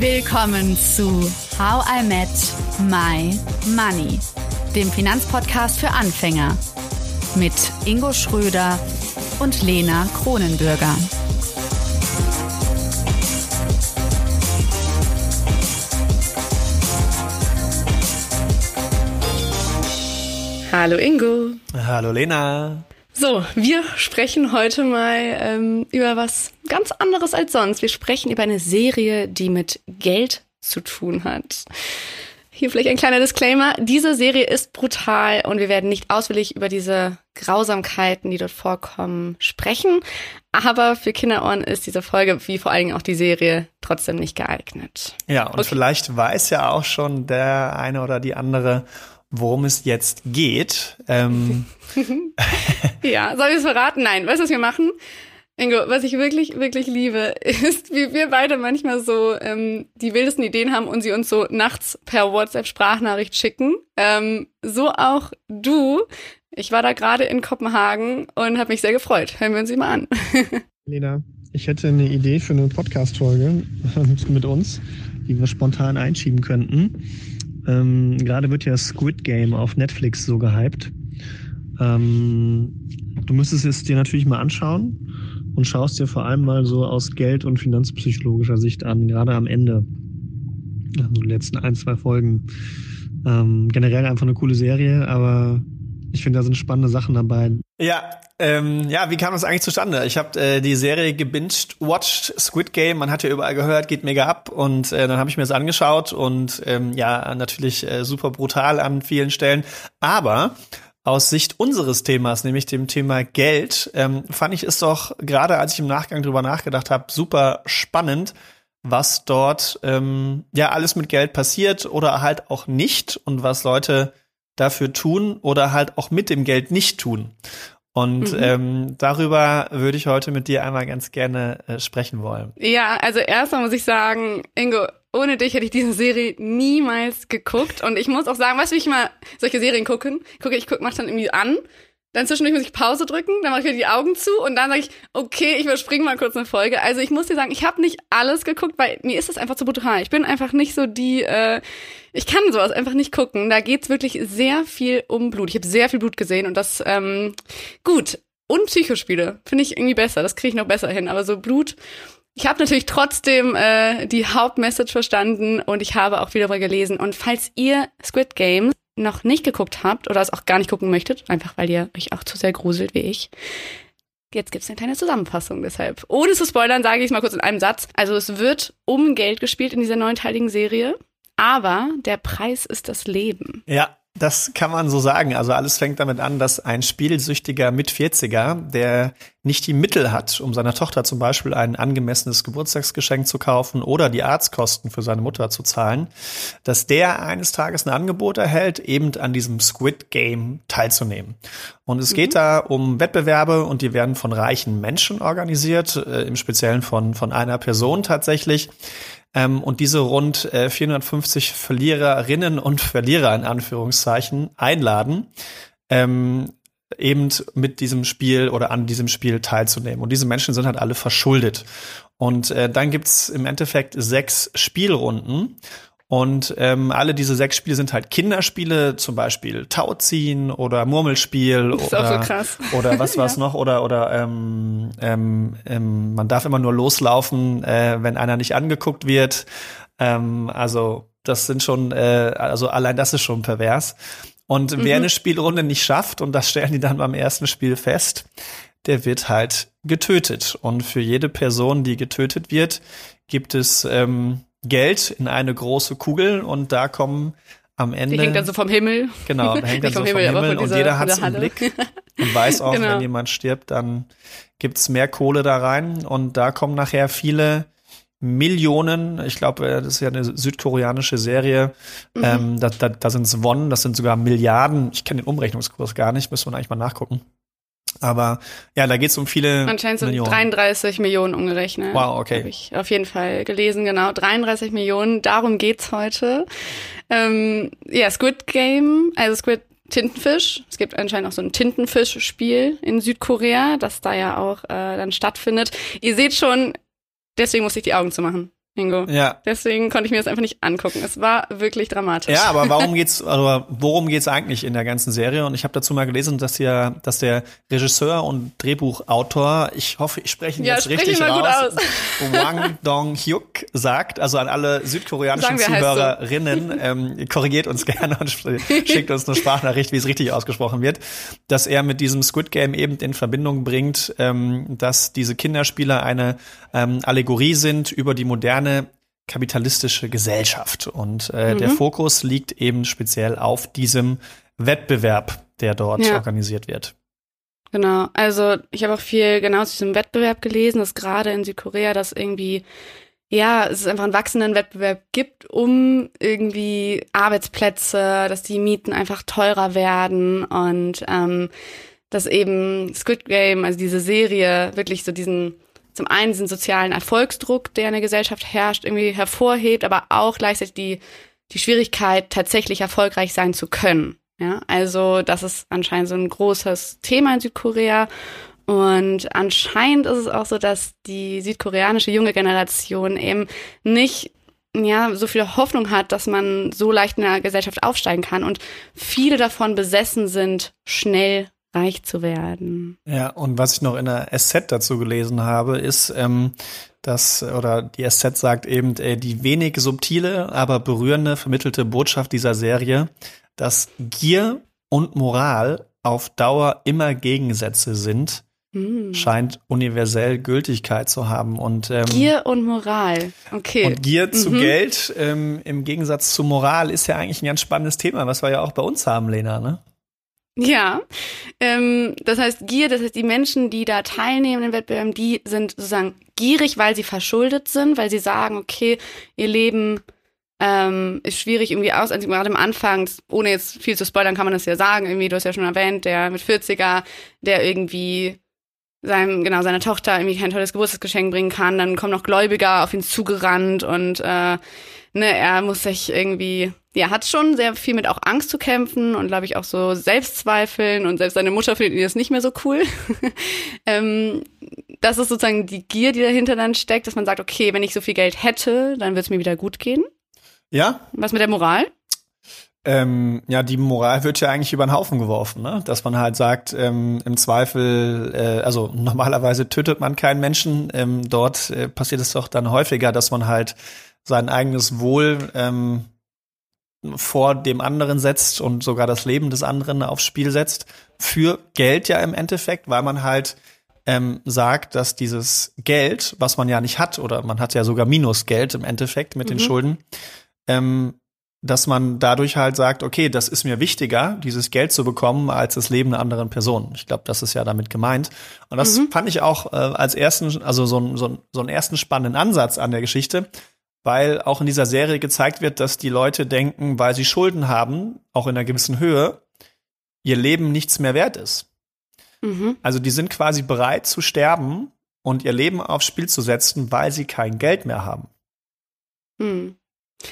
Willkommen zu How I Met My Money, dem Finanzpodcast für Anfänger mit Ingo Schröder und Lena Kronenbürger. Hallo Ingo. Hallo Lena. So, wir sprechen heute mal ähm, über was ganz anderes als sonst. Wir sprechen über eine Serie, die mit Geld zu tun hat. Hier vielleicht ein kleiner Disclaimer. Diese Serie ist brutal und wir werden nicht ausführlich über diese Grausamkeiten, die dort vorkommen, sprechen. Aber für Kinderohren ist diese Folge, wie vor allen Dingen auch die Serie, trotzdem nicht geeignet. Ja, und okay. vielleicht weiß ja auch schon der eine oder die andere, worum es jetzt geht. Ähm. ja, soll ich es verraten? Nein, weißt du, was wir machen? Ingo, was ich wirklich, wirklich liebe, ist, wie wir beide manchmal so ähm, die wildesten Ideen haben und sie uns so nachts per WhatsApp-Sprachnachricht schicken. Ähm, so auch du. Ich war da gerade in Kopenhagen und habe mich sehr gefreut. Hören wir uns sie mal an. Lena, ich hätte eine Idee für eine Podcast-Folge mit uns, die wir spontan einschieben könnten. Ähm, Gerade wird ja Squid Game auf Netflix so gehypt. Ähm, du müsstest es dir natürlich mal anschauen und schaust dir vor allem mal so aus Geld- und finanzpsychologischer Sicht an, gerade am Ende. Also die letzten ein, zwei Folgen. Ähm, generell einfach eine coole Serie, aber ich finde, da sind spannende Sachen dabei. Ja, ähm, ja, wie kam das eigentlich zustande? Ich habe äh, die Serie gebinged, watched Squid Game. Man hat ja überall gehört, geht mega ab. Und äh, dann habe ich mir das angeschaut und ähm, ja, natürlich äh, super brutal an vielen Stellen. Aber aus Sicht unseres Themas, nämlich dem Thema Geld, ähm, fand ich es doch gerade, als ich im Nachgang drüber nachgedacht habe, super spannend, was dort ähm, ja alles mit Geld passiert oder halt auch nicht und was Leute dafür tun oder halt auch mit dem Geld nicht tun. Und mhm. ähm, darüber würde ich heute mit dir einmal ganz gerne äh, sprechen wollen. Ja, also erstmal muss ich sagen, Ingo, ohne dich hätte ich diese Serie niemals geguckt. Und ich muss auch sagen, weißt du, wie ich mal solche Serien gucken? Gucke, ich guck, mach dann irgendwie an dann zwischendurch muss ich Pause drücken, dann mache ich wieder die Augen zu und dann sage ich, okay, ich überspringe mal kurz eine Folge. Also ich muss dir sagen, ich habe nicht alles geguckt, weil mir ist das einfach zu brutal. Ich bin einfach nicht so die, äh, ich kann sowas einfach nicht gucken. Da geht's wirklich sehr viel um Blut. Ich habe sehr viel Blut gesehen und das, ähm, gut. Und Psychospiele finde ich irgendwie besser. Das kriege ich noch besser hin. Aber so Blut ich habe natürlich trotzdem äh, die Hauptmessage verstanden und ich habe auch wieder mal gelesen. Und falls ihr Squid Games noch nicht geguckt habt oder es auch gar nicht gucken möchtet, einfach weil ihr euch auch zu sehr gruselt wie ich, Jetzt gibt's eine kleine Zusammenfassung deshalb. Ohne zu spoilern, sage ich es mal kurz in einem Satz. Also es wird um Geld gespielt in dieser neunteiligen Serie, aber der Preis ist das Leben. Ja, das kann man so sagen. Also alles fängt damit an, dass ein spielsüchtiger Mit-40er, der nicht die Mittel hat, um seiner Tochter zum Beispiel ein angemessenes Geburtstagsgeschenk zu kaufen oder die Arztkosten für seine Mutter zu zahlen, dass der eines Tages ein Angebot erhält, eben an diesem Squid Game teilzunehmen. Und es geht mhm. da um Wettbewerbe und die werden von reichen Menschen organisiert, äh, im Speziellen von, von einer Person tatsächlich ähm, und diese rund äh, 450 Verliererinnen und Verlierer in Anführungszeichen einladen, ähm, eben mit diesem Spiel oder an diesem Spiel teilzunehmen. Und diese Menschen sind halt alle verschuldet. Und äh, dann gibt's im Endeffekt sechs Spielrunden. Und ähm, alle diese sechs Spiele sind halt Kinderspiele, zum Beispiel Tauziehen oder Murmelspiel oder, so oder was war's ja. noch oder oder ähm, ähm, ähm, man darf immer nur loslaufen, äh, wenn einer nicht angeguckt wird. Ähm, also das sind schon, äh, also allein das ist schon pervers. Und mhm. wer eine Spielrunde nicht schafft, und das stellen die dann beim ersten Spiel fest, der wird halt getötet. Und für jede Person, die getötet wird, gibt es ähm, Geld in eine große Kugel und da kommen am Ende. Die hängt dann so vom Himmel. Genau, da hängt dann so vom Himmel, Himmel und jeder hat es im Blick und weiß auch, genau. wenn jemand stirbt, dann gibt's mehr Kohle da rein und da kommen nachher viele Millionen, ich glaube, äh, das ist ja eine südkoreanische Serie, mhm. ähm, da, da, da sind es Won, das sind sogar Milliarden, ich kenne den Umrechnungskurs gar nicht, müssen wir eigentlich mal nachgucken. Aber ja, da geht es um viele Anscheinend sind 33 Millionen umgerechnet. Wow, okay. Habe ich auf jeden Fall gelesen, genau. 33 Millionen, darum geht's heute. Ähm, ja, Squid Game, also Squid Tintenfisch. Es gibt anscheinend auch so ein Tintenfisch-Spiel in Südkorea, das da ja auch äh, dann stattfindet. Ihr seht schon, deswegen muss ich die Augen zu machen. Ingo. Ja. Deswegen konnte ich mir das einfach nicht angucken. Es war wirklich dramatisch. Ja, aber warum geht's, also worum geht's eigentlich in der ganzen Serie? Und ich habe dazu mal gelesen, dass ja, dass der Regisseur und Drehbuchautor, ich hoffe, ich spreche ihn Ja, jetzt sprich richtig ihn mal gut raus, aus. Wang Dong Hyuk sagt, also an alle südkoreanischen. Zuhörerinnen, ähm, korrigiert uns gerne und schickt uns eine Sprachnachricht, wie es richtig ausgesprochen wird, dass er mit diesem Squid Game eben in Verbindung bringt, ähm, dass diese Kinderspiele eine ähm, Allegorie sind über die moderne kapitalistische Gesellschaft. Und äh, der Fokus liegt eben speziell auf diesem Wettbewerb, der dort Ja. organisiert wird. Genau, also ich habe auch viel genau zu diesem Wettbewerb gelesen, dass gerade in Südkorea das irgendwie, ja, es ist einfach einen wachsenden Wettbewerb gibt, um irgendwie Arbeitsplätze, dass die Mieten einfach teurer werden und ähm, dass eben Squid Game, also diese Serie, wirklich so diesen, zum einen diesen sozialen Erfolgsdruck, der in der Gesellschaft herrscht, irgendwie hervorhebt, aber auch gleichzeitig die, die Schwierigkeit, tatsächlich erfolgreich sein zu können. Ja, also das ist anscheinend so ein großes Thema in Südkorea. Und anscheinend ist es auch so, dass die südkoreanische junge Generation eben nicht ja, so viel Hoffnung hat, dass man so leicht in der Gesellschaft aufsteigen kann und viele davon besessen sind, schnell reich zu werden. Ja, und was ich noch in der SZ dazu gelesen habe, ist, ähm, dass, oder die SZ sagt eben, äh, die wenig subtile, aber berührende vermittelte Botschaft dieser Serie, dass Gier und Moral auf Dauer immer Gegensätze sind, Hm. scheint universell Gültigkeit zu haben. Und, ähm, Gier und Moral. Okay. und Gier zu Mhm. Geld ähm, im Gegensatz zu Moral ist ja eigentlich ein ganz spannendes Thema, was wir ja auch bei uns haben, Lena, ne? Ja, ähm, das heißt Gier, das heißt die Menschen, die da teilnehmen in Wettbewerben, die sind sozusagen gierig, weil sie verschuldet sind, weil sie sagen, okay, ihr Leben ähm, ist schwierig irgendwie aus, also gerade am Anfang, ohne jetzt viel zu spoilern, kann man das ja sagen, irgendwie, du hast ja schon erwähnt, der mit 40er, der irgendwie seinem, genau, seiner Tochter irgendwie kein tolles Geburtstagsgeschenk bringen kann, dann kommen noch Gläubiger auf ihn zugerannt und äh, ne, er muss sich irgendwie, ja, hat schon sehr viel mit auch Angst zu kämpfen und glaube ich auch so Selbstzweifeln und selbst seine Mutter findet ihn jetzt nicht mehr so cool. ähm, das ist sozusagen die Gier, die dahinter dann steckt, dass man sagt, okay, wenn ich so viel Geld hätte, dann wird es mir wieder gut gehen. Ja, Was mit der Moral? Ähm, ja, die Moral wird ja eigentlich über den Haufen geworfen, ne? Dass man halt sagt, ähm, im Zweifel, äh, also normalerweise tötet man keinen Menschen. Ähm, dort äh, passiert es doch dann häufiger, dass man halt sein eigenes Wohl ähm, vor dem anderen setzt und sogar das Leben des anderen aufs Spiel setzt. Für Geld ja im Endeffekt, weil man halt ähm, sagt, dass dieses Geld, was man ja nicht hat, oder man hat ja sogar Minusgeld im Endeffekt mit den Mhm. Schulden, ähm, dass man dadurch halt sagt, okay, das ist mir wichtiger, dieses Geld zu bekommen, als das Leben einer anderen Person. Ich glaube, das ist ja damit gemeint. Und das Mhm. fand ich auch äh, als ersten, also so, so, so einen ersten spannenden Ansatz an der Geschichte, weil auch in dieser Serie gezeigt wird, dass die Leute denken, weil sie Schulden haben, auch in einer gewissen Höhe, ihr Leben nichts mehr wert ist. Mhm. Also die sind quasi bereit zu sterben und ihr Leben aufs Spiel zu setzen, weil sie kein Geld mehr haben. Hm.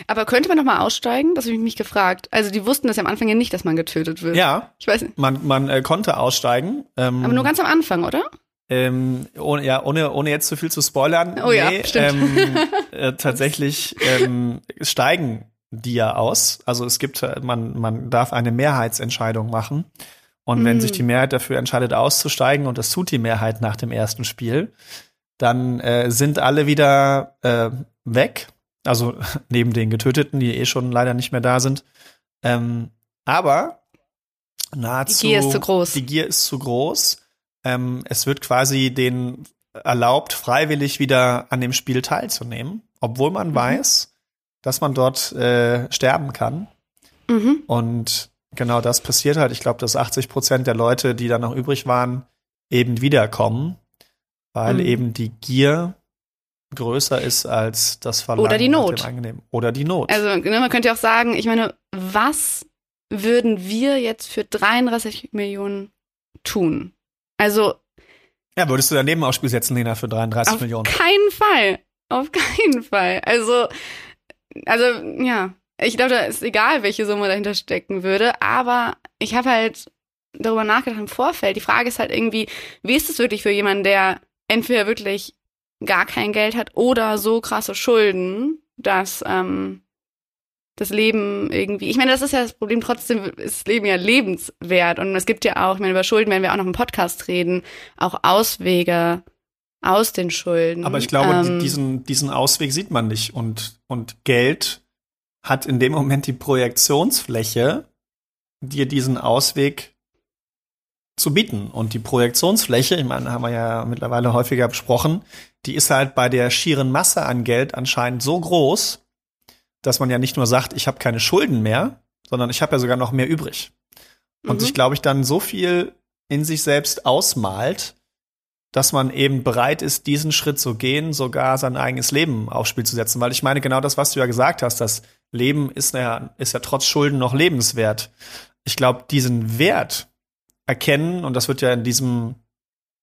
Aber könnte man noch mal aussteigen? Das habe ich mich gefragt. Also die wussten das ja am Anfang ja nicht, dass man getötet wird. Ja, Ich weiß nicht. man, man äh, konnte aussteigen. Ähm, Aber nur ganz am Anfang, oder? Ähm, ohne, ja, ohne, ohne jetzt zu viel zu spoilern. Oh ja, stimmt. Ähm, äh, tatsächlich ähm, steigen die ja aus. Also es gibt, äh, man, man darf eine Mehrheitsentscheidung machen. Und wenn Mhm. sich die Mehrheit dafür entscheidet, auszusteigen, und das tut die Mehrheit nach dem ersten Spiel, dann äh, sind alle wieder äh, weg. Also neben den Getöteten, die eh schon leider nicht mehr da sind. Ähm, aber nahezu. Die Gier ist zu groß. Die Gier ist zu groß. Ähm, es wird quasi denen erlaubt, freiwillig wieder an dem Spiel teilzunehmen, obwohl man Mhm. weiß, dass man dort äh, sterben kann. Mhm. Und genau das passiert halt. Ich glaube, dass 80 Prozent der Leute, die dann noch übrig waren, eben wiederkommen, weil Mhm. eben die Gier größer ist als das Verlangen Oder die Not. Oder die Not. Also ne, man könnte ja auch sagen, ich meine, was würden wir jetzt für 33 Millionen tun? Also ja, würdest du daneben aufs Spiel setzen, Lena, für 33 auf Millionen? keinen Fall. Auf keinen Fall. Also, also ja, ich glaube, da ist egal, welche Summe dahinter stecken würde, aber ich habe halt darüber nachgedacht im Vorfeld. Die Frage ist halt irgendwie, wie ist es wirklich für jemanden, der entweder wirklich gar kein Geld hat oder so krasse Schulden, dass ähm, das Leben irgendwie, ich meine, das ist ja das Problem, trotzdem ist das Leben ja lebenswert und es gibt ja auch, ich meine, über Schulden werden wir auch noch im Podcast reden, auch Auswege aus den Schulden. Aber ich glaube, Ähm, diesen, diesen Ausweg sieht man nicht und, und Geld hat in dem Moment die Projektionsfläche, dir diesen Ausweg zu bieten. Und die Projektionsfläche, ich meine, haben wir ja mittlerweile häufiger besprochen, die ist halt bei der schieren Masse an Geld anscheinend so groß, dass man ja nicht nur sagt, ich habe keine Schulden mehr, sondern ich habe ja sogar noch mehr übrig. Und Mhm. sich, glaube ich, dann so viel in sich selbst ausmalt, dass man eben bereit ist, diesen Schritt zu gehen, sogar sein eigenes Leben aufs Spiel zu setzen. Weil ich meine, genau das, was du ja gesagt hast, das Leben ist ja, ist ja trotz Schulden noch lebenswert. Ich glaube, diesen Wert erkennen, und das wird ja in diesem,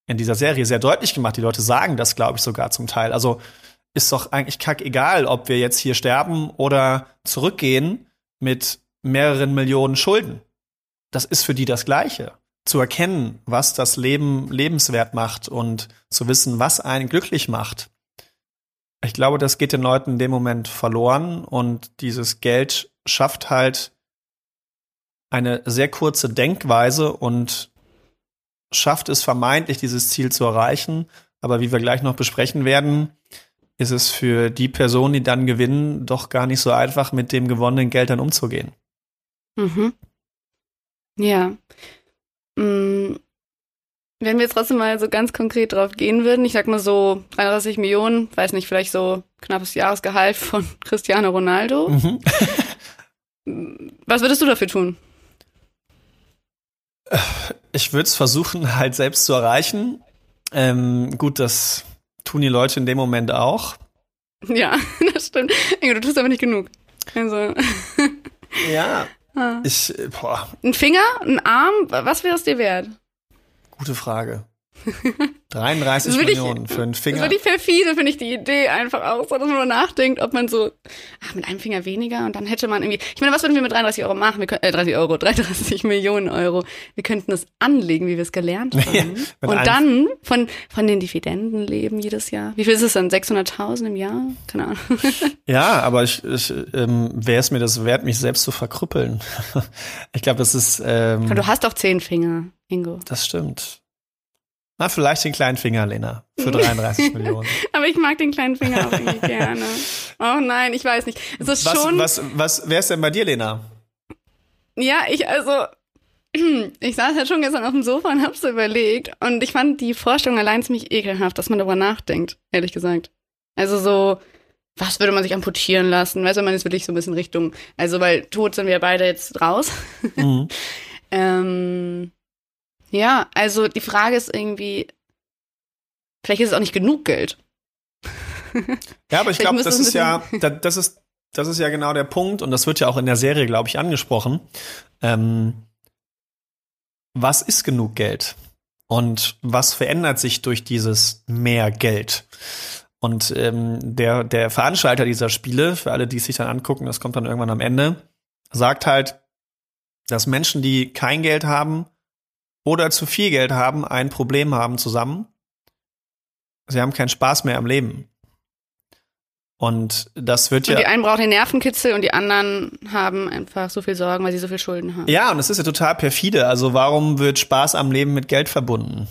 in dieser Serie sehr deutlich gemacht, die Leute sagen das, glaube ich, sogar zum Teil. Also ist doch eigentlich kack egal, ob wir jetzt hier sterben oder zurückgehen mit mehreren Millionen Schulden. Das ist für die das Gleiche zu erkennen, was das Leben lebenswert macht und zu wissen, was einen glücklich macht. Ich glaube, das geht den Leuten in dem Moment verloren und dieses Geld schafft halt eine sehr kurze Denkweise und schafft es vermeintlich, dieses Ziel zu erreichen. Aber wie wir gleich noch besprechen werden, ist es für die Personen, die dann gewinnen, doch gar nicht so einfach, mit dem gewonnenen Geld dann umzugehen. Mhm. Ja. Mm, Wenn wir jetzt trotzdem mal so ganz konkret drauf gehen würden, ich sag mal so 33 Millionen, weiß nicht, vielleicht so knappes Jahresgehalt von Cristiano Ronaldo. Mhm. Was würdest du dafür tun? Ich würde es versuchen, halt selbst zu erreichen. Ähm, gut, das tun die Leute in dem Moment auch. Ja, das stimmt. Ingo, du tust aber nicht genug. Also, Ja. ah. Ich, äh, boah, ein Finger, ein Arm, was wäre es dir wert? gute Frage. 33 Das will ich- Millionen für einen Das Finger. war die perfide, finde ich, die Idee einfach auch, so, dass man nur nachdenkt, ob man so, ach, mit einem Finger weniger und dann hätte man irgendwie, ich meine, was würden wir mit 33 Euro machen? Wir können, äh, 30 Euro, 33 Millionen Euro. Wir könnten es anlegen, wie wir es gelernt haben. Ja, und dann von, von den Dividenden leben jedes Jahr. Wie viel ist es dann? 600.000 im Jahr? Keine Ahnung. Ja, aber ich, ich ähm, wäre es mir das wert, mich selbst zu verkrüppeln. ich glaube, das ist, ähm, du hast doch zehn Finger, Ingo. das stimmt. Na, vielleicht den kleinen Finger, Lena, für 33 Millionen. Aber ich mag den kleinen Finger auch irgendwie gerne. Oh nein, ich weiß nicht. Es ist Was, schon. was, was wär's denn bei dir, Lena? Ja, ich also. Ich saß halt schon gestern auf dem Sofa und hab's so überlegt. Und ich fand die Vorstellung allein ziemlich ekelhaft, dass man darüber nachdenkt, ehrlich gesagt. Also so, was würde man sich amputieren lassen? Weißt du, man ist wirklich so ein bisschen Richtung. Also, weil tot sind wir beide jetzt raus. Mhm. Ähm, ja, also die Frage ist irgendwie, vielleicht ist es auch nicht genug Geld. Ja, aber ich glaube, das ist ja, da- das ist, das ist ja genau der Punkt und das wird ja auch in der Serie, glaube ich, angesprochen. Ähm, was ist genug Geld? Und was verändert sich durch dieses mehr Geld? Und ähm, der, der Veranstalter dieser Spiele, für alle, die es sich dann angucken, das kommt dann irgendwann am Ende, sagt halt, dass Menschen, die kein Geld haben oder zu viel Geld haben, ein Problem haben zusammen. Sie haben keinen Spaß mehr am Leben. Und das wird Und ja. die einen brauchen den Nervenkitzel und die anderen haben einfach so viel Sorgen, weil sie so viel Schulden haben. Ja, und es ist ja total perfide. Also warum wird Spaß am Leben mit Geld verbunden?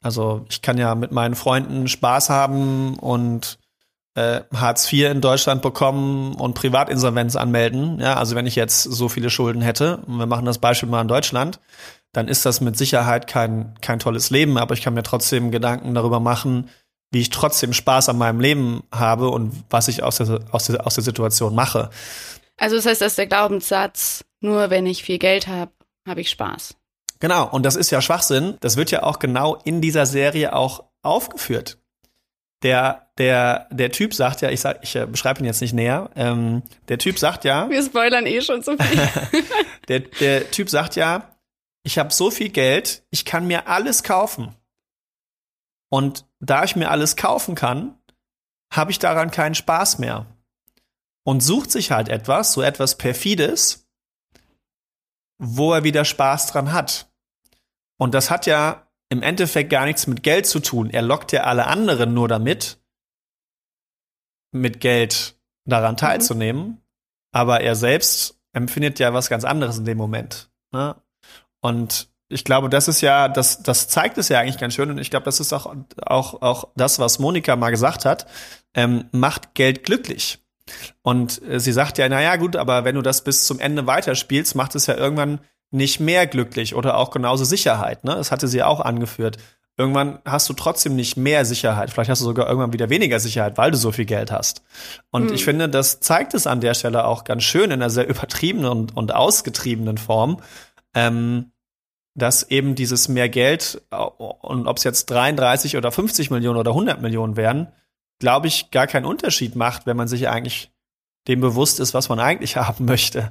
Also ich kann ja mit meinen Freunden Spaß haben und äh, Hartz IV in Deutschland bekommen und Privatinsolvenz anmelden. Ja, also wenn ich jetzt so viele Schulden hätte, und wir machen das Beispiel mal in Deutschland, dann ist das mit Sicherheit kein, kein tolles Leben, aber ich kann mir trotzdem Gedanken darüber machen, wie ich trotzdem Spaß an meinem Leben habe und was ich aus der, aus der, aus der Situation mache. Also das heißt, dass der Glaubenssatz, nur wenn ich viel Geld habe, habe ich Spaß. Genau, und das ist ja Schwachsinn. Das wird ja auch genau in dieser Serie auch aufgeführt. Der, der, der Typ sagt ja, ich sag, ich äh, beschreibe ihn jetzt nicht näher. Ähm, der Typ sagt ja, Wir spoilern eh schon so viel. der, der Typ sagt ja, ich habe so viel Geld, ich kann mir alles kaufen. Und da ich mir alles kaufen kann, habe ich daran keinen Spaß mehr. Und sucht sich halt etwas, so etwas perfides, wo er wieder Spaß dran hat. Und das hat ja im Endeffekt gar nichts mit Geld zu tun. Er lockt ja alle anderen nur damit, mit Geld daran Mhm. teilzunehmen, aber er selbst empfindet ja was ganz anderes in dem Moment. Ne? Und ich glaube, das ist ja, das, das zeigt es ja eigentlich ganz schön. Und ich glaube, das ist auch, auch, auch das, was Monika mal gesagt hat. Ähm, macht Geld glücklich. Und äh, sie sagt ja, naja, gut, aber wenn du das bis zum Ende weiterspielst, macht es ja irgendwann nicht mehr glücklich oder auch genauso Sicherheit. Ne? Das hatte sie auch angeführt. Irgendwann hast du trotzdem nicht mehr Sicherheit. Vielleicht hast du sogar irgendwann wieder weniger Sicherheit, weil du so viel Geld hast. Und Hm. ich finde, das zeigt es an der Stelle auch ganz schön in einer sehr übertriebenen und, und ausgetriebenen Form, ähm, dass eben dieses mehr Geld, und ob es jetzt 33 oder 50 Millionen oder 100 Millionen wären, glaube ich, gar keinen Unterschied macht, wenn man sich eigentlich dem bewusst ist, was man eigentlich haben möchte.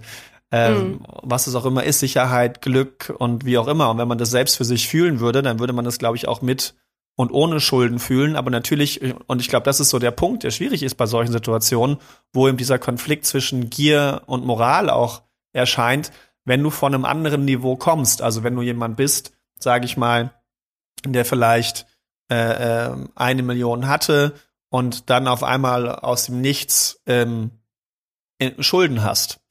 Ähm, Was es auch immer ist, Sicherheit, Glück und wie auch immer. Und wenn man das selbst für sich fühlen würde, dann würde man das, glaube ich, auch mit und ohne Schulden fühlen. Aber natürlich, und ich glaube, das ist so der Punkt, der schwierig ist bei solchen Situationen, wo eben dieser Konflikt zwischen Gier und Moral auch erscheint, wenn du von einem anderen Niveau kommst. Also wenn du jemand bist, sage ich mal, der vielleicht äh, äh, eine Million hatte und dann auf einmal aus dem Nichts ähm, Schulden hast.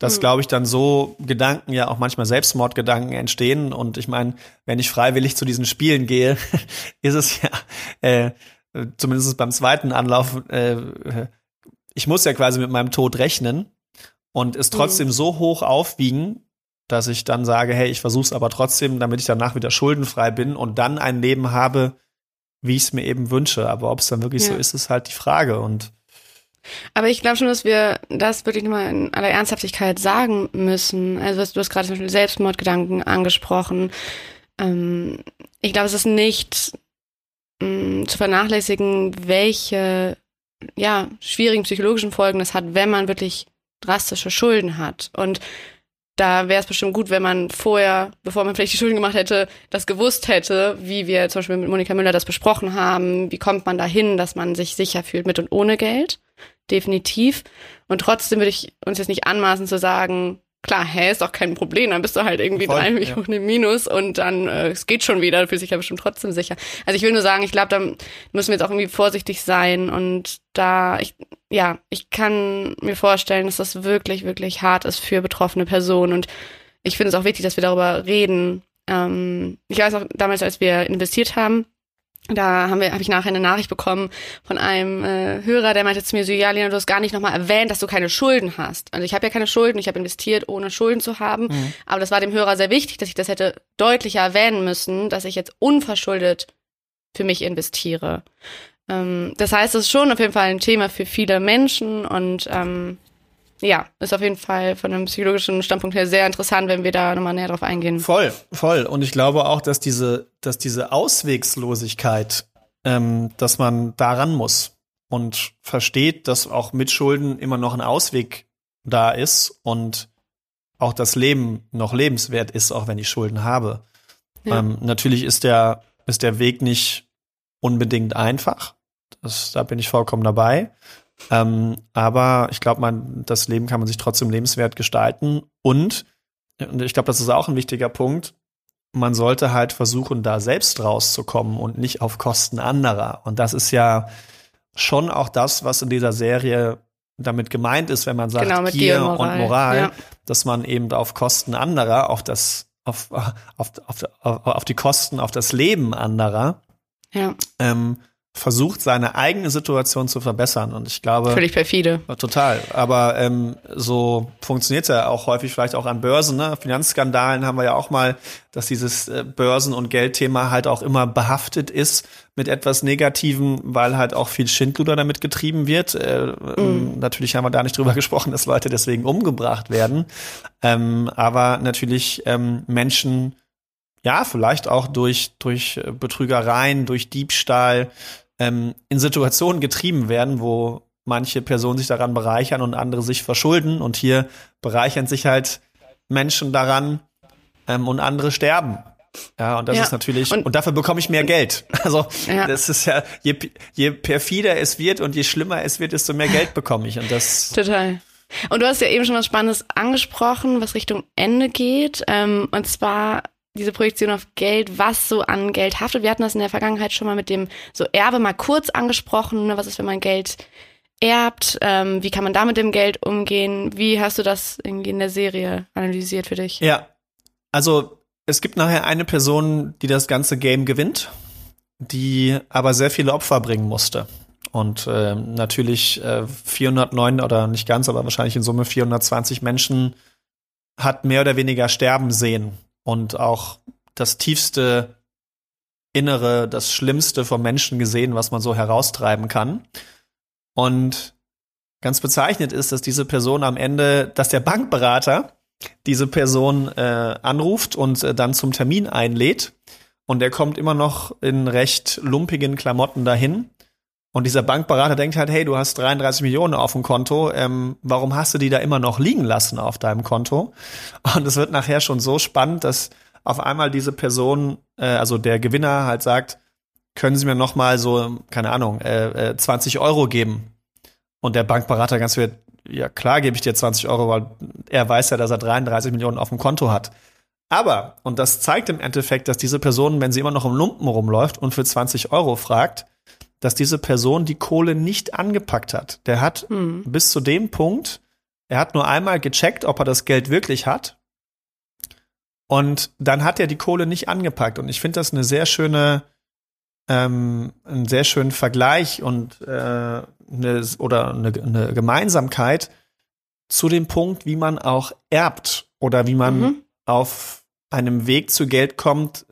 Dass, Hm. glaube ich, dann so Gedanken ja auch manchmal Selbstmordgedanken entstehen. Und ich meine, wenn ich freiwillig zu diesen Spielen gehe, ist es ja äh, zumindest beim zweiten Anlauf, äh, ich muss ja quasi mit meinem Tod rechnen und es trotzdem so hoch aufwiegen, dass ich dann sage, hey, ich versuche es aber trotzdem, damit ich danach wieder schuldenfrei bin und dann ein Leben habe, wie ich es mir eben wünsche. Aber ob es dann wirklich so Ja. ist, ist halt die Frage. Und Aber ich glaube schon, dass wir das wirklich nochmal in aller Ernsthaftigkeit sagen müssen. Also du hast gerade zum Beispiel Selbstmordgedanken angesprochen. Ähm, ich glaube, es ist nicht mh, zu vernachlässigen, welche ja, schwierigen psychologischen Folgen das hat, wenn man wirklich drastische Schulden hat. Und da wäre es bestimmt gut, wenn man vorher, bevor man vielleicht die Schulden gemacht hätte, das gewusst hätte, wie wir zum Beispiel mit Monika Müller das besprochen haben. Wie kommt man dahin, dass man sich sicher fühlt mit und ohne Geld? Definitiv. Und trotzdem würde ich uns jetzt nicht anmaßen zu sagen, klar, hä, ist doch kein Problem, dann bist du halt irgendwie Voll, drei. Millionen im Minus und dann, äh, es geht schon wieder, fühlst dich ja bestimmt trotzdem sicher. Also ich will nur sagen, ich glaube, da müssen wir jetzt auch irgendwie vorsichtig sein und da, ich, ja, ich kann mir vorstellen, dass das wirklich, wirklich hart ist für betroffene Personen und ich finde es auch wichtig, dass wir darüber reden. Ähm, ich weiß auch damals, als wir investiert haben, da haben wir, habe ich nachher eine Nachricht bekommen von einem äh, Hörer, der meinte zu mir so, ja, Lena, du hast gar nicht nochmal erwähnt, dass du keine Schulden hast. Also ich habe ja keine Schulden, ich habe investiert, ohne Schulden zu haben. Aber das war dem Hörer sehr wichtig, dass ich das hätte deutlicher erwähnen müssen, dass ich jetzt unverschuldet für mich investiere. Ähm, das heißt, es ist schon auf jeden Fall ein Thema für viele Menschen und ähm, ja, ist auf jeden Fall von einem psychologischen Standpunkt her sehr interessant, wenn wir da nochmal näher drauf eingehen. voll, voll. Und ich glaube auch, dass diese, dass diese Auswegslosigkeit, ähm, dass man daran muss und versteht, dass auch mit Schulden immer noch ein Ausweg da ist und auch das Leben noch lebenswert ist, auch wenn ich Schulden habe. Ja. Ähm, natürlich ist der, ist der Weg nicht unbedingt einfach. Das, da bin ich vollkommen dabei. Ähm, aber ich glaube, man, das Leben kann man sich trotzdem lebenswert gestalten. Und, und ich glaube, das ist auch ein wichtiger Punkt, man sollte halt versuchen, da selbst rauszukommen und nicht auf Kosten anderer. Und das ist ja schon auch das, was in dieser Serie damit gemeint ist, wenn man sagt Genau, Gier Gier und Moral, Moral, ja. dass man eben auf Kosten anderer, auf das, auf, auf, auf, auf, auf die Kosten, auf das Leben anderer, Ja, ähm, versucht, seine eigene Situation zu verbessern. Und ich glaube, völlig perfide. Total. Aber ähm, so funktioniert's ja auch häufig vielleicht auch an Börsen. Ne? Finanzskandalen haben wir ja auch mal, dass dieses äh, Börsen- und Geldthema halt auch immer behaftet ist mit etwas Negativen, weil halt auch viel Schindluder damit getrieben wird. Äh, ähm, Natürlich haben wir da nicht drüber gesprochen, dass Leute deswegen umgebracht werden. Ähm, aber natürlich ähm, Menschen, ja, vielleicht auch durch, durch äh, Betrügereien, durch Diebstahl ähm, in Situationen getrieben werden, wo manche Personen sich daran bereichern und andere sich verschulden. Und hier bereichern sich halt Menschen daran ähm, und andere sterben. Ja, und das Ja, ist natürlich, und, und- dafür bekomme ich mehr Geld. Also, Ja. das ist ja, je, je perfider es wird und je schlimmer es wird, desto mehr Geld bekomme ich. Und das, Total. Und du hast ja eben schon was Spannendes angesprochen, was Richtung Ende geht. Ähm, und zwar diese Projektion auf Geld, was so an Geld haftet. Wir hatten das in der Vergangenheit schon mal mit dem so Erbe mal kurz angesprochen. Ne? Was ist, wenn man Geld erbt? Ähm, wie kann man da mit dem Geld umgehen? Wie hast du das irgendwie in der Serie analysiert für dich? Ja, also es gibt nachher eine Person, die das ganze Game gewinnt, die aber sehr viele Opfer bringen musste. Und äh, natürlich äh, 409 oder nicht ganz, aber wahrscheinlich in Summe 420 Menschen hat mehr oder weniger sterben sehen und auch das tiefste Innere, das Schlimmste vom Menschen gesehen, was man so heraustreiben kann. Und ganz bezeichnet ist, dass diese Person am Ende, dass der Bankberater diese Person äh, anruft und äh, dann zum Termin einlädt. Und der kommt immer noch in recht lumpigen Klamotten dahin. Und dieser Bankberater denkt halt, hey, du hast 33 Millionen auf dem Konto, ähm, warum hast du die da immer noch liegen lassen auf deinem Konto? Und es wird nachher schon so spannend, dass auf einmal diese Person, äh, also der Gewinner halt sagt, können Sie mir noch mal so, keine Ahnung, äh, äh, 20 Euro geben? Und der Bankberater ganz wird, ja klar gebe ich dir 20 Euro, weil er weiß ja, dass er 33 Millionen auf dem Konto hat. Aber, und das zeigt im Endeffekt, dass diese Person, wenn sie immer noch im Lumpen rumläuft und für 20 Euro fragt, dass diese Person die Kohle nicht angepackt hat. Der hat hm. bis zu dem Punkt, er hat nur einmal gecheckt, ob er das Geld wirklich hat und dann hat er die Kohle nicht angepackt. Und ich finde das eine sehr schöne, ähm, einen sehr schönen Vergleich und äh, eine, oder eine, eine Gemeinsamkeit zu dem Punkt, wie man auch erbt oder wie man mhm. auf einem Weg zu Geld kommt,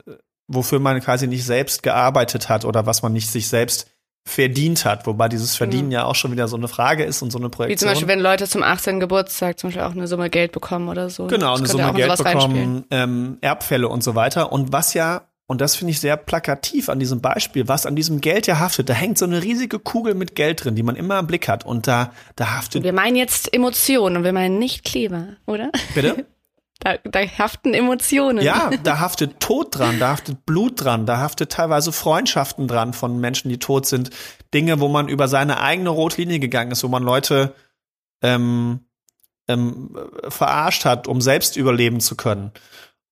wofür man quasi nicht selbst gearbeitet hat oder was man nicht sich selbst verdient hat, wobei dieses Verdienen mhm. ja auch schon wieder so eine Frage ist und so eine Projektion. Wie zum Beispiel, wenn Leute zum 18. Geburtstag zum Beispiel auch eine Summe Geld bekommen oder so. Genau, eine Summe Geld bekommen, ähm, Erbfälle und so weiter. Und was ja, und das finde ich sehr plakativ an diesem Beispiel, was an diesem Geld ja haftet, da hängt so eine riesige Kugel mit Geld drin, die man immer im Blick hat. Und da, da haftet. Wir meinen jetzt Emotionen und wir meinen nicht Kleber, oder? Bitte? Da, da haften Emotionen. Ja, da haftet Tod dran, da haftet Blut dran, da haftet teilweise Freundschaften dran von Menschen, die tot sind. Dinge, wo man über seine eigene Rotlinie gegangen ist, wo man Leute ähm, ähm, verarscht hat, um selbst überleben zu können.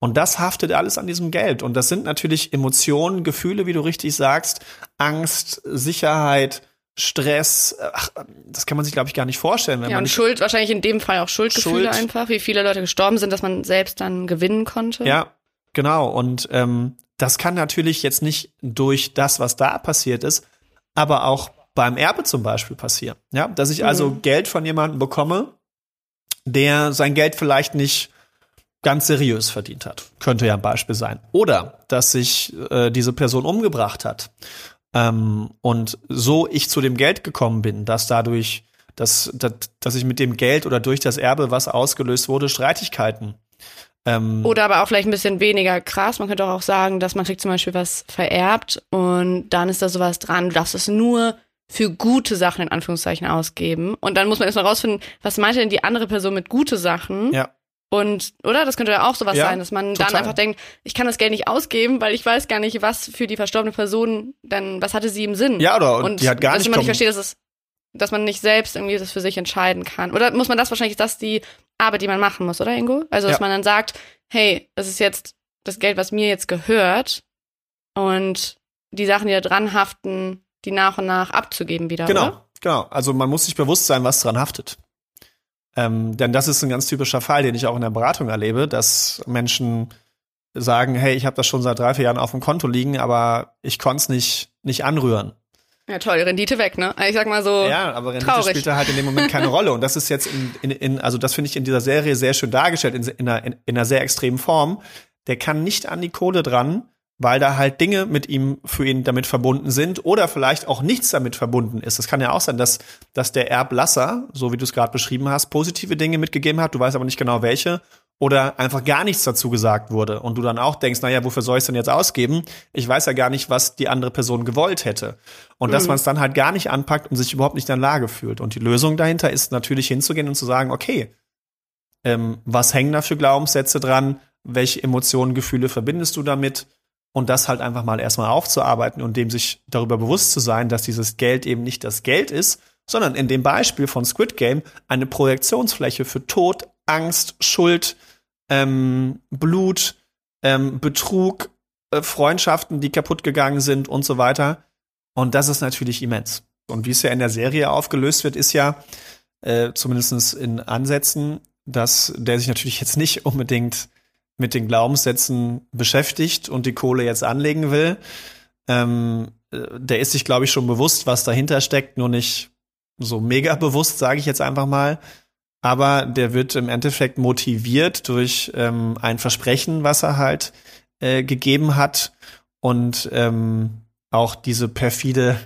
Und das haftet alles an diesem Geld. Und das sind natürlich Emotionen, Gefühle, wie du richtig sagst, Angst, Sicherheit, Stress, ach, das kann man sich, glaube ich, gar nicht vorstellen. ja, und Schuld, wahrscheinlich in dem Fall auch Schuldgefühle Schuld. einfach, wie viele Leute gestorben sind, dass man selbst dann gewinnen konnte. Ja, genau. Und ähm, das kann natürlich jetzt nicht durch das, was da passiert ist, aber auch beim Erbe zum Beispiel passieren. Ja, dass ich also mhm. Geld von jemandem bekomme, der sein Geld vielleicht nicht ganz seriös verdient hat. Könnte ja ein Beispiel sein. Oder dass sich äh, diese Person umgebracht hat ähm, und so ich zu dem Geld gekommen bin, dass dadurch, dass, dass, dass ich mit dem Geld oder durch das Erbe, was ausgelöst wurde, Streitigkeiten ähm, Oder aber auch vielleicht ein bisschen weniger krass. Man könnte auch sagen, dass man kriegt zum Beispiel was vererbt und dann ist da sowas dran. Du darfst es nur für gute Sachen in Anführungszeichen ausgeben. Und dann muss man erstmal rausfinden, was meinte denn die andere Person mit gute Sachen? Ja. Und, oder? Das könnte ja auch sowas ja, sein, dass man total. dann einfach denkt, ich kann das Geld nicht ausgeben, weil ich weiß gar nicht, was für die verstorbene Person dann, was hatte sie im Sinn? Ja, oder? Und, und die hat gar dass nicht. man nicht versteht, dass es, dass man nicht selbst irgendwie das für sich entscheiden kann. Oder muss man das wahrscheinlich, ist das die Arbeit, die man machen muss, oder Ingo? Also, dass ja. man dann sagt, hey, das ist jetzt das Geld, was mir jetzt gehört und die Sachen, die da dran haften, die nach und nach abzugeben wieder, Genau, oder? genau. Also man muss sich bewusst sein, was dran haftet. Ähm, denn das ist ein ganz typischer Fall, den ich auch in der Beratung erlebe, dass Menschen sagen, hey, ich habe das schon seit drei, vier Jahren auf dem Konto liegen, aber ich konnte es nicht, nicht anrühren. Ja, toll, Rendite weg, ne? Ich sag mal so. Ja, aber Rendite traurig. spielt da halt in dem Moment keine Rolle. Und das ist jetzt in, in, in also das finde ich in dieser Serie sehr schön dargestellt, in, in, einer, in, in einer sehr extremen Form. Der kann nicht an die Kohle dran, weil da halt Dinge mit ihm für ihn damit verbunden sind oder vielleicht auch nichts damit verbunden ist. Das kann ja auch sein, dass, dass der Erblasser, so wie du es gerade beschrieben hast, positive Dinge mitgegeben hat, du weißt aber nicht genau welche, oder einfach gar nichts dazu gesagt wurde und du dann auch denkst, naja, wofür soll ich es denn jetzt ausgeben? Ich weiß ja gar nicht, was die andere Person gewollt hätte. Und mhm. dass man es dann halt gar nicht anpackt und sich überhaupt nicht in der Lage fühlt. Und die Lösung dahinter ist natürlich hinzugehen und zu sagen, okay, ähm, was hängen da für Glaubenssätze dran? Welche Emotionen, Gefühle verbindest du damit? Und das halt einfach mal erstmal aufzuarbeiten und dem sich darüber bewusst zu sein, dass dieses Geld eben nicht das Geld ist, sondern in dem Beispiel von Squid Game eine Projektionsfläche für Tod, Angst, Schuld, ähm, Blut, ähm, Betrug, äh, Freundschaften, die kaputt gegangen sind und so weiter. Und das ist natürlich immens. Und wie es ja in der Serie aufgelöst wird, ist ja, äh, zumindest in Ansätzen, dass der sich natürlich jetzt nicht unbedingt mit den Glaubenssätzen beschäftigt und die Kohle jetzt anlegen will. Ähm, äh, der ist sich, glaube ich, schon bewusst, was dahinter steckt, nur nicht so mega bewusst, sage ich jetzt einfach mal. Aber der wird im Endeffekt motiviert durch ähm, ein Versprechen, was er halt äh, gegeben hat und ähm, auch diese perfide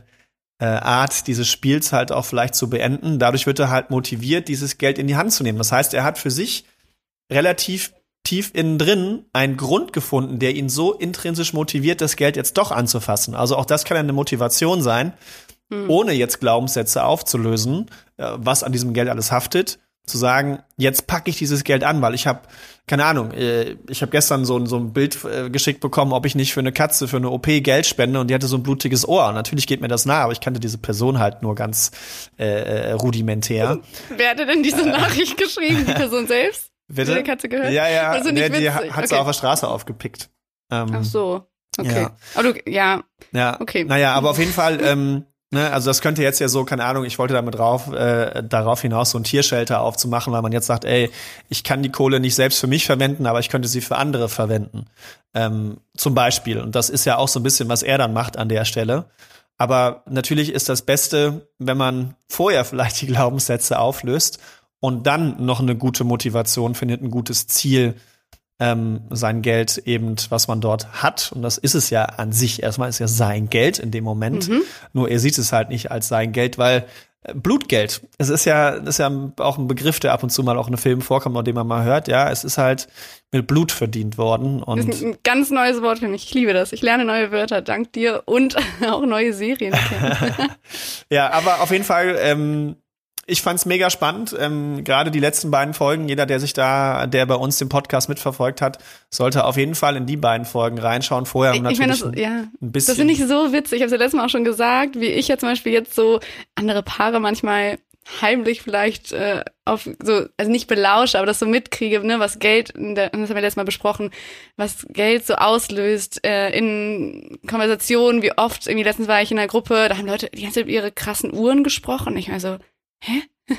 äh, Art dieses Spiels halt auch vielleicht zu beenden. Dadurch wird er halt motiviert, dieses Geld in die Hand zu nehmen. Das heißt, er hat für sich relativ tief innen drin einen Grund gefunden, der ihn so intrinsisch motiviert, das Geld jetzt doch anzufassen. Also auch das kann eine Motivation sein, hm. ohne jetzt Glaubenssätze aufzulösen, äh, was an diesem Geld alles haftet, zu sagen, jetzt packe ich dieses Geld an, weil ich habe, keine Ahnung, äh, ich habe gestern so, so ein Bild äh, geschickt bekommen, ob ich nicht für eine Katze, für eine OP Geld spende und die hatte so ein blutiges Ohr. Und natürlich geht mir das nah, aber ich kannte diese Person halt nur ganz äh, rudimentär. Wer hatte denn diese Nachricht geschrieben? Die Person selbst? Bitte? Die Katze gehört? Ja, ja, also nee, die hat okay. sie auf der Straße aufgepickt. Ähm, Ach so. Okay. Ja. Aber du, ja. Ja. Okay. Naja, aber auf jeden Fall, ähm, Ne, also das könnte jetzt ja so, keine Ahnung, ich wollte damit drauf, äh, darauf hinaus so ein Tiershelter aufzumachen, weil man jetzt sagt, ey, ich kann die Kohle nicht selbst für mich verwenden, aber ich könnte sie für andere verwenden. Ähm, zum Beispiel. Und das ist ja auch so ein bisschen, was er dann macht an der Stelle. Aber natürlich ist das Beste, wenn man vorher vielleicht die Glaubenssätze auflöst und dann noch eine gute Motivation findet, ein gutes Ziel ähm, sein Geld eben, was man dort hat. Und das ist es ja an sich. Erstmal ist ja sein Geld in dem Moment. Mhm. Nur er sieht es halt nicht als sein Geld, weil äh, Blutgeld. Es ist ja, das ist ja auch ein Begriff, der ab und zu mal auch in Filmen vorkommt, und den man mal hört. Ja, es ist halt mit Blut verdient worden. Und das ist ein ganz neues Wort für mich. Ich liebe das. Ich lerne neue Wörter dank dir und auch neue Serien ja, aber auf jeden Fall ähm, ich fand's mega spannend. Ähm, Gerade die letzten beiden Folgen, jeder, der sich da, der bei uns den Podcast mitverfolgt hat, sollte auf jeden Fall in die beiden Folgen reinschauen. Vorher ich, natürlich ich mein, das, ja, ein bisschen. Das finde ich so witzig. Ich habe ja letztes Mal auch schon gesagt, wie ich ja zum Beispiel jetzt so andere Paare manchmal heimlich vielleicht äh, auf so, also nicht belausche, aber das so mitkriege, ne, was Geld, das haben wir letztes Mal besprochen, was Geld so auslöst äh, in Konversationen, wie oft, irgendwie letztens war ich in einer Gruppe, da haben Leute die ganze Zeit über ihre krassen Uhren gesprochen. Ich also, hä?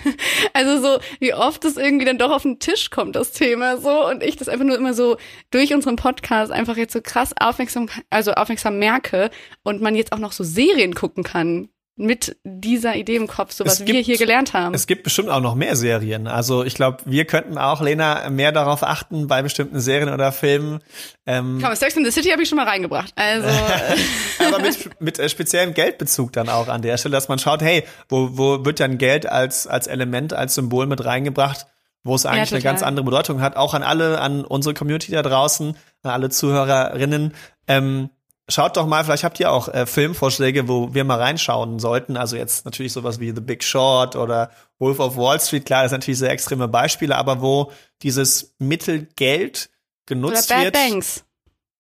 Also so, wie oft es irgendwie dann doch auf den Tisch kommt, das Thema so und ich das einfach nur immer so durch unseren Podcast einfach jetzt so krass aufmerksam, also aufmerksam merke und man jetzt auch noch so Serien gucken kann, mit dieser Idee im Kopf, so was gibt, wir hier gelernt haben. Es gibt bestimmt auch noch mehr Serien. Also ich glaube, wir könnten auch, Lena, mehr darauf achten bei bestimmten Serien oder Filmen. Ähm, Komm, Sex in the City habe ich schon mal reingebracht. Also, aber mit, mit äh, speziellem Geldbezug dann auch an der Stelle, dass man schaut, hey, wo, wo wird dann Geld als, als Element, als Symbol mit reingebracht, wo es eigentlich ja, eine ganz andere Bedeutung hat. Auch an alle, an unsere Community da draußen, an alle Zuhörerinnen. Ähm, Schaut doch mal, vielleicht habt ihr auch äh, Filmvorschläge, wo wir mal reinschauen sollten. Also jetzt natürlich sowas wie The Big Short oder Wolf of Wall Street. Klar, das sind natürlich sehr extreme Beispiele, aber wo dieses Mittelgeld genutzt oder Bad wird. Banks.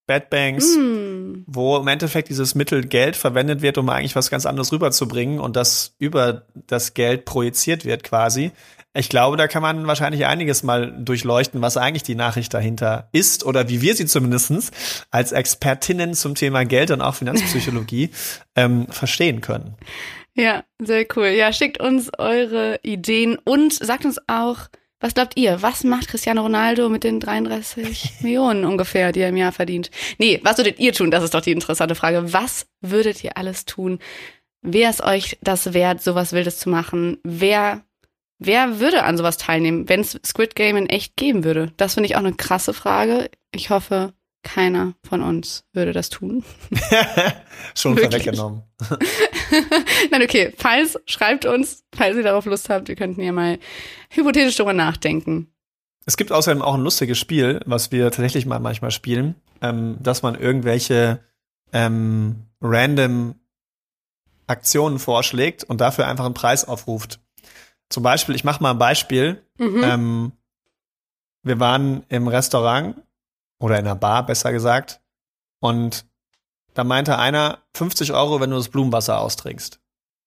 Bad Banks, mm. wo im Endeffekt dieses Mittelgeld verwendet wird, um eigentlich was ganz anderes rüberzubringen und das über das Geld projiziert wird quasi. Ich glaube, da kann man wahrscheinlich einiges mal durchleuchten, was eigentlich die Nachricht dahinter ist oder wie wir sie zumindestens als Expertinnen zum Thema Geld und auch Finanzpsychologie ähm, verstehen können. Ja, sehr cool. Ja, schickt uns eure Ideen und sagt uns auch, was glaubt ihr? Was macht Cristiano Ronaldo mit den 33 Millionen ungefähr, die er im Jahr verdient? Nee, was würdet ihr tun? Das ist doch die interessante Frage. Was würdet ihr alles tun? Wer ist euch das wert, sowas Wildes zu machen? Wer Wer würde an sowas teilnehmen, wenn es Squid Game in echt geben würde? Das finde ich auch eine krasse Frage. Ich hoffe, keiner von uns würde das tun. Schon vorweggenommen. Nein, okay. Falls, schreibt uns, falls ihr darauf Lust habt, wir könnten ja mal hypothetisch darüber nachdenken. Es gibt außerdem auch ein lustiges Spiel, was wir tatsächlich mal manchmal spielen, ähm, dass man irgendwelche ähm, random Aktionen vorschlägt und dafür einfach einen Preis aufruft. Zum Beispiel, ich mache mal ein Beispiel. Mhm. Ähm, wir waren im Restaurant oder in einer Bar, besser gesagt. Und da meinte einer 50 Euro, wenn du das Blumenwasser austrinkst.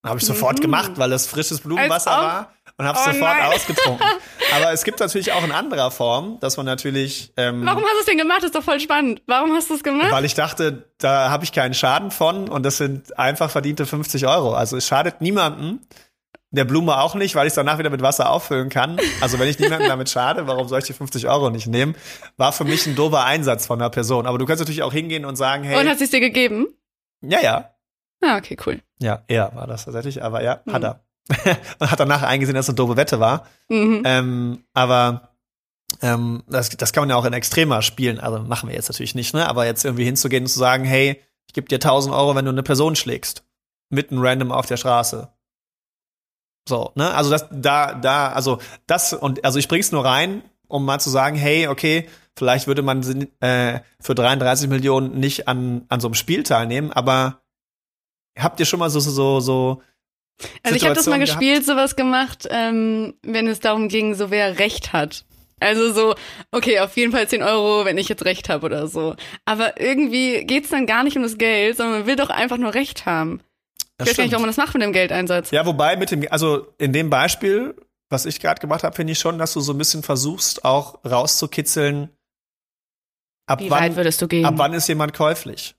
Habe ich sofort Mhm. gemacht, weil es frisches Blumenwasser war und habe Oh sofort nein. ausgetrunken. Aber es gibt natürlich auch in anderer Form, dass man natürlich, ähm, Warum hast du es denn gemacht? Das ist doch voll spannend. Warum hast du es gemacht? weil ich dachte, da habe ich keinen Schaden von und das sind einfach verdiente 50 Euro. Also es schadet niemandem. Der Blume auch nicht, weil ich es danach wieder mit Wasser auffüllen kann. Also wenn ich niemandem damit schade, warum soll ich die 50 Euro nicht nehmen? War für mich ein doofer Einsatz von einer Person. Aber du kannst natürlich auch hingehen und sagen, hey, Und hat sie es dir gegeben? ja, ja, Ah, okay, cool. Ja, er war das tatsächlich, aber ja, hat Mhm. er. und hat danach eingesehen, dass es eine doofe Wette war. Mhm. Ähm, aber ähm, das, das kann man ja auch in Extremer spielen. Also machen wir jetzt natürlich nicht, ne? Aber jetzt irgendwie hinzugehen und zu sagen, hey, ich gebe dir 1000 Euro, wenn du eine Person schlägst. Mitten random auf der Straße. So, ne? Also das, da, da, also das und also ich bring's nur rein, um mal zu sagen, hey, okay, vielleicht würde man äh, für 33 Millionen nicht an, an so einem Spiel teilnehmen, aber habt ihr schon mal so, so, so Also ich habe das mal Situation gespielt, sowas gemacht, ähm, wenn es darum ging, so wer Recht hat. Also so, okay, auf jeden Fall 10 Euro, wenn ich jetzt Recht habe oder so. Aber irgendwie geht's dann gar nicht um das Geld, sondern man will doch einfach nur Recht haben. Das ich weiß gar nicht, warum man das macht mit dem Geldeinsatz. Ja, wobei mit dem, also in dem Beispiel, was ich gerade gemacht habe, finde ich schon, dass du so ein bisschen versuchst, auch rauszukitzeln, ab Wie wann, weit würdest du gehen? ab wann ist jemand käuflich?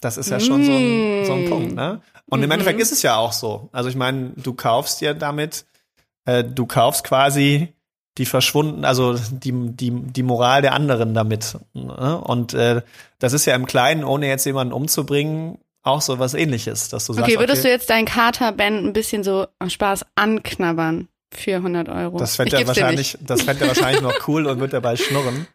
Das ist ja schon so ein, so ein Mm. Punkt, ne? Und im Mhm. Endeffekt ist es ja auch so. Also ich meine, du kaufst ja damit, äh, du kaufst quasi die verschwunden, also die, die, die Moral der anderen damit. Ne? Und äh, das ist ja im Kleinen, ohne jetzt jemanden umzubringen, auch so was ähnliches, dass du sagst, okay, würdest du jetzt deinen Kater-Ben ein bisschen so Spaß anknabbern für 100 Euro? Das fände er wahrscheinlich, das fände er wahrscheinlich noch cool und wird dabei schnurren.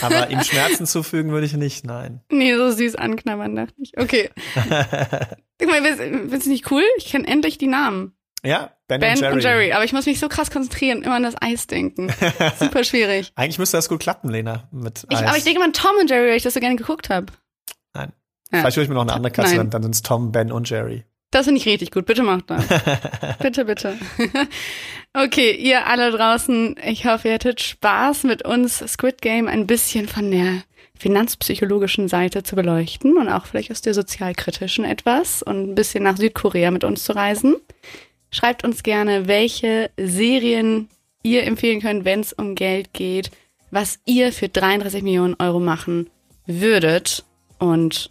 Aber ihm Schmerzen zufügen würde ich nicht, nein. Nee, so süß anknabbern, dachte ich. Okay. Ich meine, findest du nicht cool? Ich kenne endlich die Namen. Ja, Ben, Ben und, Jerry. und Jerry. Aber ich muss mich so krass konzentrieren, immer an das Eis denken. Super schwierig. Eigentlich müsste das gut klappen, Lena. Mit Ich, Eis. aber ich denke mal an Tom und Jerry, weil ich das so gerne geguckt habe. Ja. Vielleicht hole ich mir noch eine andere Katze, Nein. dann, dann sind es Tom, Ben und Jerry. Das finde ich richtig gut. Bitte macht das. bitte, bitte. okay, ihr alle draußen, ich hoffe, ihr hattet Spaß mit uns Squid Game ein bisschen von der finanzpsychologischen Seite zu beleuchten und auch vielleicht aus der sozialkritischen etwas und ein bisschen nach Südkorea mit uns zu reisen. Schreibt uns gerne, welche Serien ihr empfehlen könnt, wenn es um Geld geht, was ihr für 33 Millionen Euro machen würdet und